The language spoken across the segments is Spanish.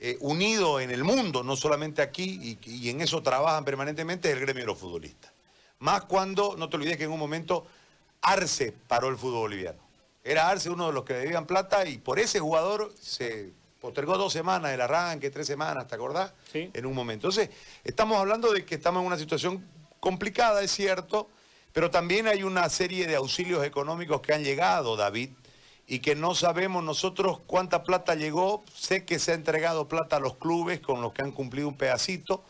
eh, unido en el mundo, no solamente aquí, y, y en eso trabajan permanentemente, es el gremio de los futbolistas. Más cuando, no te olvides que en un momento Arce paró el fútbol boliviano. Era Arce uno de los que debían plata y por ese jugador se postergó dos semanas el arranque, tres semanas, ¿te acordás? Sí. En un momento. Entonces, estamos hablando de que estamos en una situación complicada, es cierto, pero también hay una serie de auxilios económicos que han llegado, David, y que no sabemos nosotros cuánta plata llegó. Sé que se ha entregado plata a los clubes con los que han cumplido un pedacito,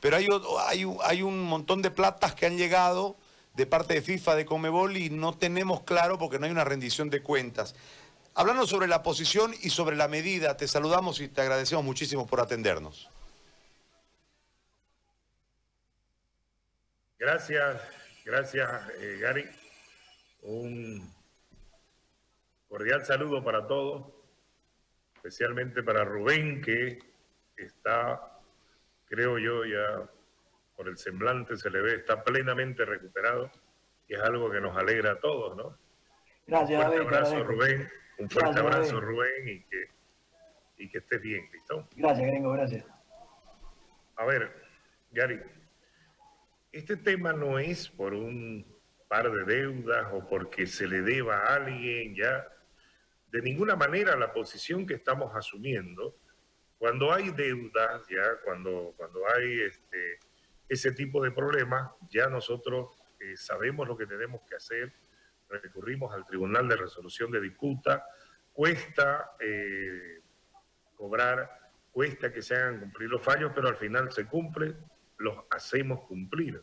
pero hay, hay, hay un montón de platas que han llegado de parte de FIFA, de Comebol, y no tenemos claro porque no hay una rendición de cuentas. Hablando sobre la posición y sobre la medida, te saludamos y te agradecemos muchísimo por atendernos. Gracias, gracias eh, Gary. Un cordial saludo para todos, especialmente para Rubén, que está, creo yo, ya por el semblante se le ve, está plenamente recuperado y es algo que nos alegra a todos, ¿no? Gracias, un fuerte David. abrazo. Rubén. Un fuerte Gracias, abrazo, David. Rubén, y que, y que estés bien, ¿listo? Gracias, gringo, gracias. A ver, Gary, este tema no es por un par de deudas o porque se le deba a alguien ya. De ninguna manera la posición que estamos asumiendo, cuando hay deudas, ya cuando, cuando hay este, ese tipo de problemas, ya nosotros eh, sabemos lo que tenemos que hacer, recurrimos al Tribunal de Resolución de Disputa, cuesta eh, cobrar, cuesta que se hagan cumplir los fallos, pero al final se cumple, los hacemos cumplir.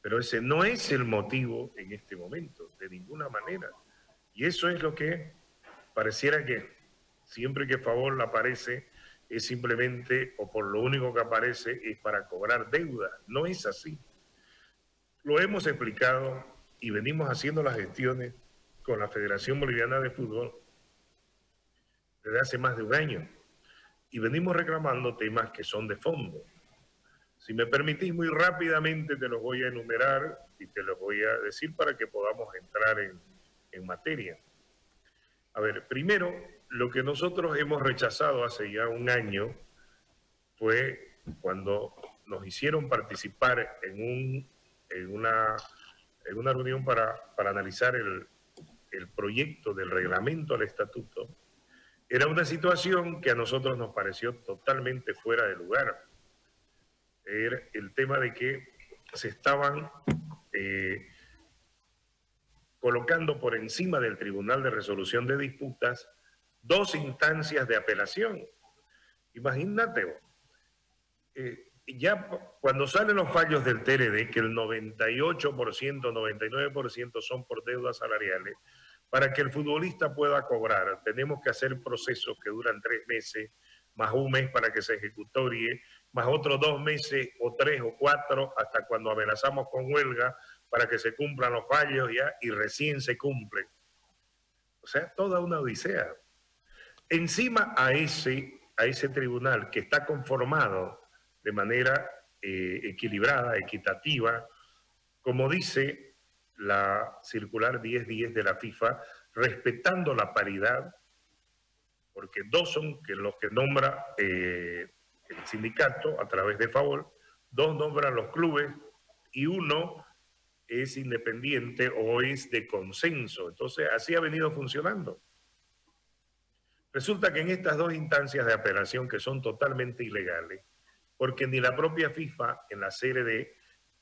Pero ese no es el motivo en este momento, de ninguna manera. Y eso es lo que pareciera que siempre que favor aparece es simplemente, o por lo único que aparece, es para cobrar deuda. No es así. Lo hemos explicado y venimos haciendo las gestiones con la Federación Boliviana de Fútbol desde hace más de un año y venimos reclamando temas que son de fondo. Si me permitís muy rápidamente te los voy a enumerar y te los voy a decir para que podamos entrar en, en materia. A ver, primero, lo que nosotros hemos rechazado hace ya un año fue cuando nos hicieron participar en, un, en, una, en una reunión para, para analizar el, el proyecto del reglamento al estatuto, era una situación que a nosotros nos pareció totalmente fuera de lugar. Era el tema de que se estaban eh, colocando por encima del Tribunal de Resolución de Disputas dos instancias de apelación. Imagínate, eh, ya cuando salen los fallos del TRD, que el 98%, 99% son por deudas salariales, para que el futbolista pueda cobrar, tenemos que hacer procesos que duran tres meses, más un mes para que se ejecutorie, más otros dos meses o tres o cuatro, hasta cuando amenazamos con huelga para que se cumplan los fallos ya y recién se cumplen. O sea, toda una odisea. Encima a ese, a ese tribunal que está conformado de manera eh, equilibrada, equitativa, como dice la circular 1010 de la FIFA, respetando la paridad, porque dos son que los que nombra eh, el sindicato a través de favor, dos nombran los clubes y uno es independiente o es de consenso. Entonces, así ha venido funcionando. Resulta que en estas dos instancias de apelación que son totalmente ilegales, porque ni la propia FIFA en la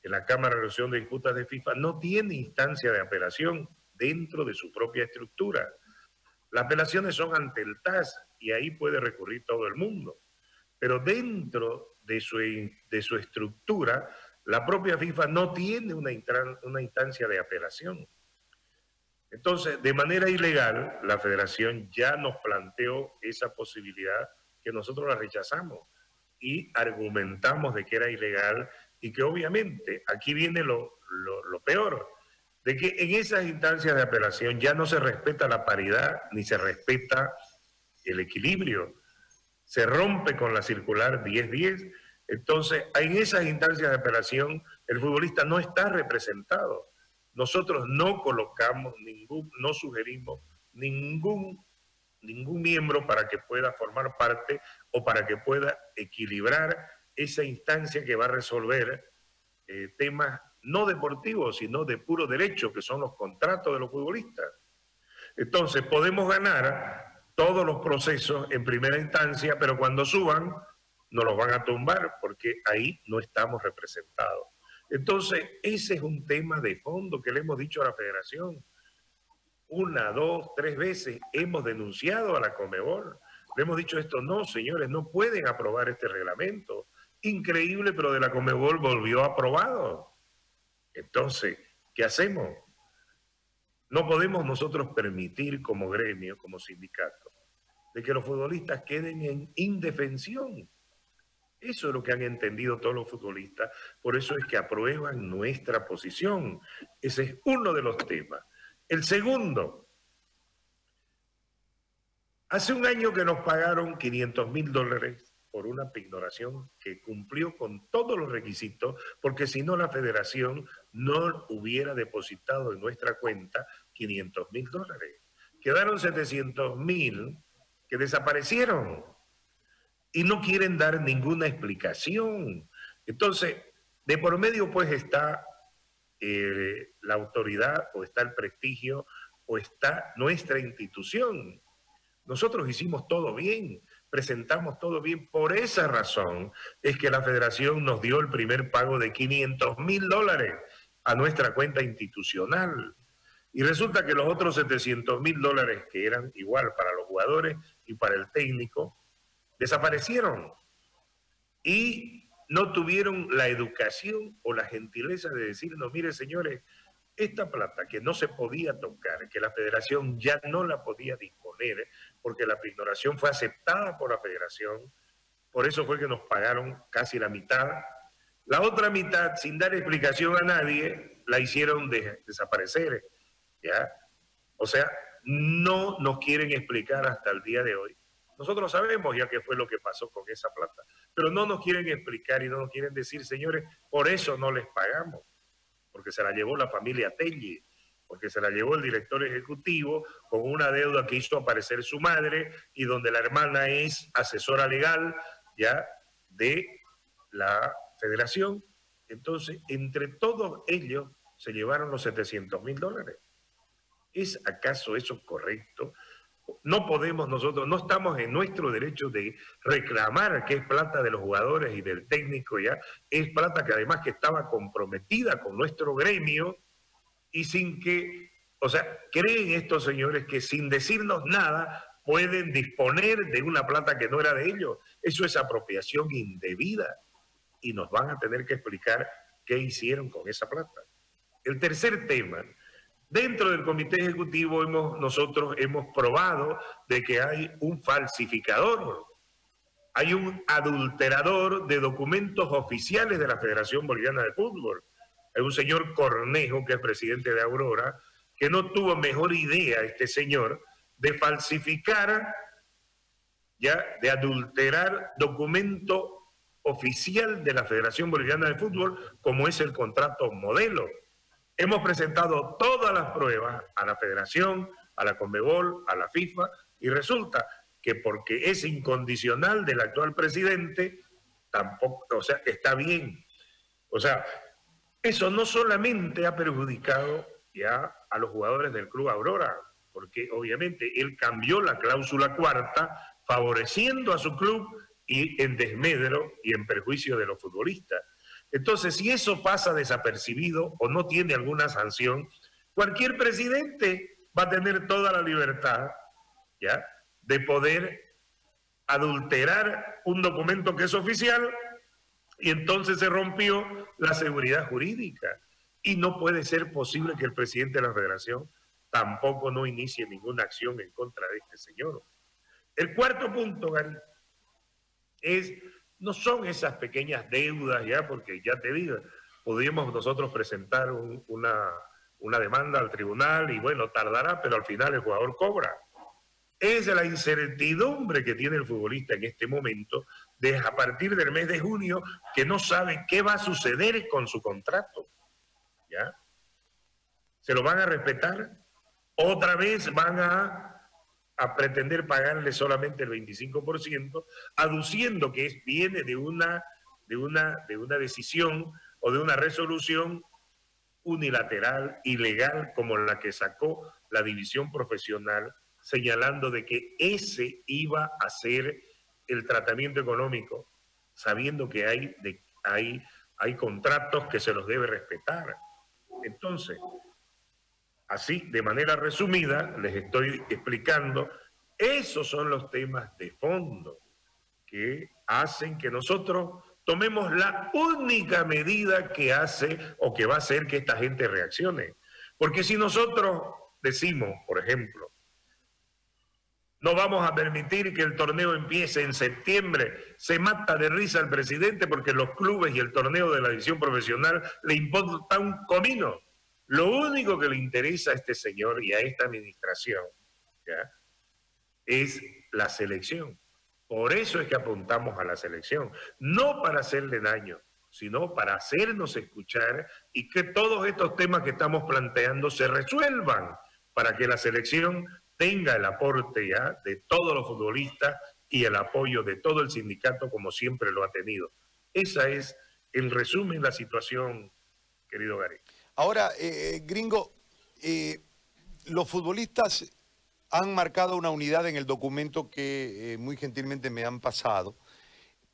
en la Cámara de Resolución de Disputas de FIFA no tiene instancia de apelación dentro de su propia estructura. Las apelaciones son ante el TAS y ahí puede recurrir todo el mundo. Pero dentro de su, de su estructura, la propia FIFA no tiene una, instancia de apelación. Entonces, de manera ilegal, la federación ya nos planteó esa posibilidad que nosotros la rechazamos y argumentamos de que era ilegal y que obviamente aquí viene lo, peor, de que en esas instancias de apelación ya no se respeta la paridad ni se respeta el equilibrio, se rompe con la circular 1010, entonces en esas instancias de apelación el futbolista no está representado. Nosotros no colocamos ningún, no sugerimos ningún, ningún miembro para que pueda formar parte o para que pueda equilibrar esa instancia que va a resolver eh, temas no deportivos, sino de puro derecho, que son los contratos de los futbolistas. Entonces, podemos ganar todos los procesos en primera instancia, pero cuando suban, nos los van a tumbar porque ahí no estamos representados. Entonces, ese es un tema de fondo que le hemos dicho a la federación. Una, dos, tres veces hemos denunciado a la Comebol. Le hemos dicho esto, no, señores, no pueden aprobar este reglamento. Increíble, pero de la Comebol volvió aprobado. Entonces, ¿qué hacemos? No podemos nosotros permitir como gremio, como sindicato, de que los futbolistas queden en indefensión. Eso es lo que han entendido todos los futbolistas, por eso es que aprueban nuestra posición. Ese es uno de los temas. El segundo, hace un año que nos pagaron 500 mil dólares por una pignoración que cumplió con todos los requisitos, porque si no la federación no hubiera depositado en nuestra cuenta 500 mil dólares. Quedaron 700 mil que desaparecieron y no quieren dar ninguna explicación. Entonces, de por medio pues está eh, la autoridad o está el prestigio o está nuestra institución. Nosotros hicimos todo bien, presentamos todo bien. Por esa razón es que la federación nos dio el primer pago de 500 mil dólares a nuestra cuenta institucional. Y resulta que los otros 700 mil dólares que eran igual para los jugadores y para el técnico, desaparecieron. Y no tuvieron la educación o la gentileza de decirnos, mire señores, esta plata que no se podía tocar, que la federación ya no la podía disponer, porque la ignoración fue aceptada por la federación, por eso fue que nos pagaron casi la mitad. La otra mitad, sin dar explicación a nadie, la hicieron desaparecer. ¿ya? O sea, no nos quieren explicar hasta el día de hoy. Nosotros sabemos ya qué fue lo que pasó con esa plata, pero no nos quieren explicar y no nos quieren decir, señores, por eso no les pagamos porque se la llevó la familia Telli, porque se la llevó el director ejecutivo con una deuda que hizo aparecer su madre y donde la hermana es asesora legal ya de la federación. Entonces, entre todos ellos se llevaron los 700 mil dólares. ¿Es acaso eso correcto? No podemos nosotros, no estamos en nuestro derecho de reclamar que es plata de los jugadores y del técnico ya, es plata que además que estaba comprometida con nuestro gremio y sin que, o sea, creen estos señores que sin decirnos nada pueden disponer de una plata que no era de ellos. Eso es apropiación indebida y nos van a tener que explicar qué hicieron con esa plata. El tercer tema, Dentro del comité ejecutivo hemos, nosotros hemos probado de que hay un falsificador, hay un adulterador de documentos oficiales de la Federación Boliviana de Fútbol. Hay un señor Cornejo, que es presidente de Aurora, que no tuvo mejor idea, este señor, de falsificar, ya, de adulterar documento oficial de la Federación Boliviana de Fútbol, como es el contrato modelo. Hemos presentado todas las pruebas a la Federación, a la Conmebol, a la FIFA, y resulta que porque es incondicional del actual presidente, tampoco, o sea, está bien. O sea, eso no solamente ha perjudicado ya a los jugadores del Club Aurora, porque obviamente él cambió la cláusula cuarta, favoreciendo a su club y en desmedro y en perjuicio de los futbolistas. Entonces, si eso pasa desapercibido o no tiene alguna sanción, cualquier presidente va a tener toda la libertad, ¿ya?, de poder adulterar un documento que es oficial y entonces se rompió la seguridad jurídica. Y no puede ser posible que el presidente de la federación tampoco no inicie ninguna acción en contra de este señor. El cuarto punto, Gary, es no son esas pequeñas deudas ya, porque ya te digo, podríamos nosotros presentar una, una demanda al tribunal y bueno, tardará, pero al final el jugador cobra. Es la incertidumbre que tiene el futbolista en este momento, de a partir del mes de junio, que no sabe qué va a suceder con su contrato. ¿Ya? ¿Se lo van a respetar? ¿Otra vez van a a pretender pagarle solamente el 25%, aduciendo que es, viene de una, de, una, de una decisión o de una resolución unilateral, ilegal, como la que sacó la división profesional, señalando de que ese iba a ser el tratamiento económico, sabiendo que hay, hay, hay contratos que se los debe respetar. Entonces, así, de manera resumida, les estoy explicando, esos son los temas de fondo que hacen que nosotros tomemos la única medida que hace o que va a hacer que esta gente reaccione. Porque si nosotros decimos, por ejemplo, no vamos a permitir que el torneo empiece en septiembre. Se mata de risa el presidente porque los clubes y el torneo de la división profesional le importa un comino. Lo único que le interesa a este señor y a esta administración es la selección. Por eso es que apuntamos a la selección, no para hacerle daño, sino para hacernos escuchar y que todos estos temas que estamos planteando se resuelvan para que la selección tenga el aporte ya de todos los futbolistas y el apoyo de todo el sindicato como siempre lo ha tenido. Esa es, en resumen, la situación, querido Gary. Ahora, eh, gringo, eh, los futbolistas han marcado una unidad en el documento que eh, muy gentilmente me han pasado,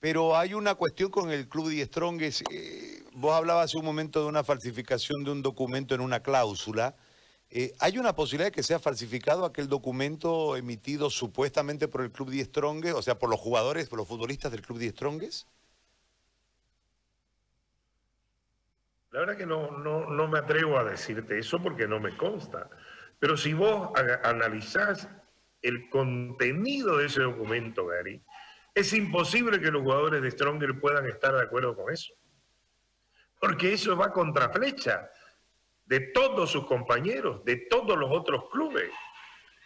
pero hay una cuestión con el Club de Strongest. Eh, vos hablabas hace un momento de una falsificación de un documento en una cláusula. Eh, ¿Hay una posibilidad de que sea falsificado aquel documento emitido supuestamente por el Club de Strongest, o sea, por los jugadores, por los futbolistas del Club de Strongest? La verdad que no, no, no me atrevo a decirte eso porque no me consta. Pero si vos analizás el contenido de ese documento, Gary, es imposible que los jugadores de Stronger puedan estar de acuerdo con eso. Porque eso va contra flecha de todos sus compañeros, de todos los otros clubes.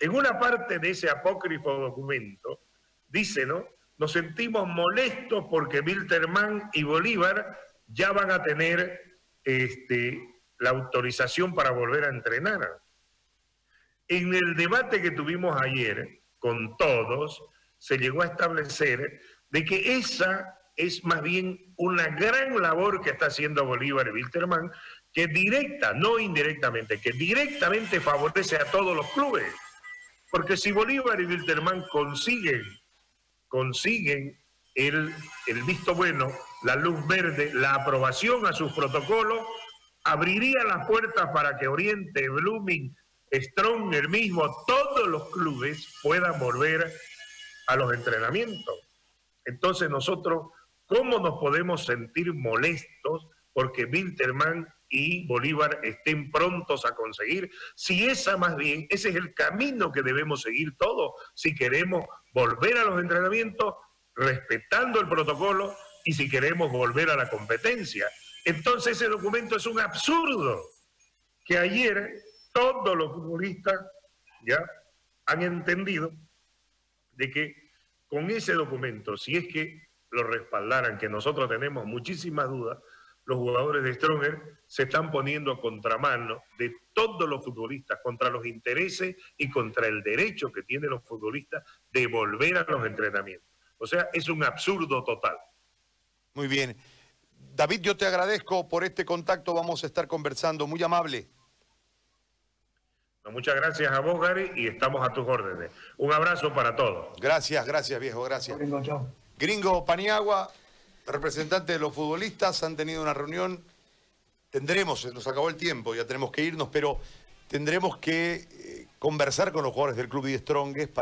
En una parte de ese apócrifo documento dice, ¿no? Nos sentimos molestos porque Wilterman y Bolívar ya van a tener este, la autorización para volver a entrenar. En el debate que tuvimos ayer con todos, se llegó a establecer de que esa es más bien una gran labor que está haciendo Bolívar y Wilterman, que directa, no indirectamente, que directamente favorece a todos los clubes. Porque si Bolívar y Wilterman consiguen, consiguen el, el visto bueno, la luz verde, la aprobación a sus protocolos, abriría las puertas para que Oriente, Blooming, Strong, el mismo, todos los clubes puedan volver a los entrenamientos. Entonces nosotros, ¿cómo nos podemos sentir molestos porque Wilterman y Bolívar estén prontos a conseguir? Si esa más bien, ese es el camino que debemos seguir todos, si queremos volver a los entrenamientos, respetando el protocolo y si queremos volver a la competencia. Entonces ese documento es un absurdo que ayer todos los futbolistas ya han entendido de que con ese documento, si es que lo respaldaran, que nosotros tenemos muchísimas dudas, los jugadores de Stronger se están poniendo a contramano de todos los futbolistas, contra los intereses y contra el derecho que tienen los futbolistas de volver a los entrenamientos. O sea, es un absurdo total. Muy bien. David, yo te agradezco por este contacto, vamos a estar conversando, muy amable. Muchas gracias a vos, Gary, y estamos a tus órdenes. Un abrazo para todos. Gracias, gracias, viejo, gracias. Gringo, chao. Gringo Paniagua, representante de los futbolistas, han tenido una reunión. Tendremos, nos acabó el tiempo, ya tenemos que irnos, pero tendremos que eh, conversar con los jugadores del Club de Strongest para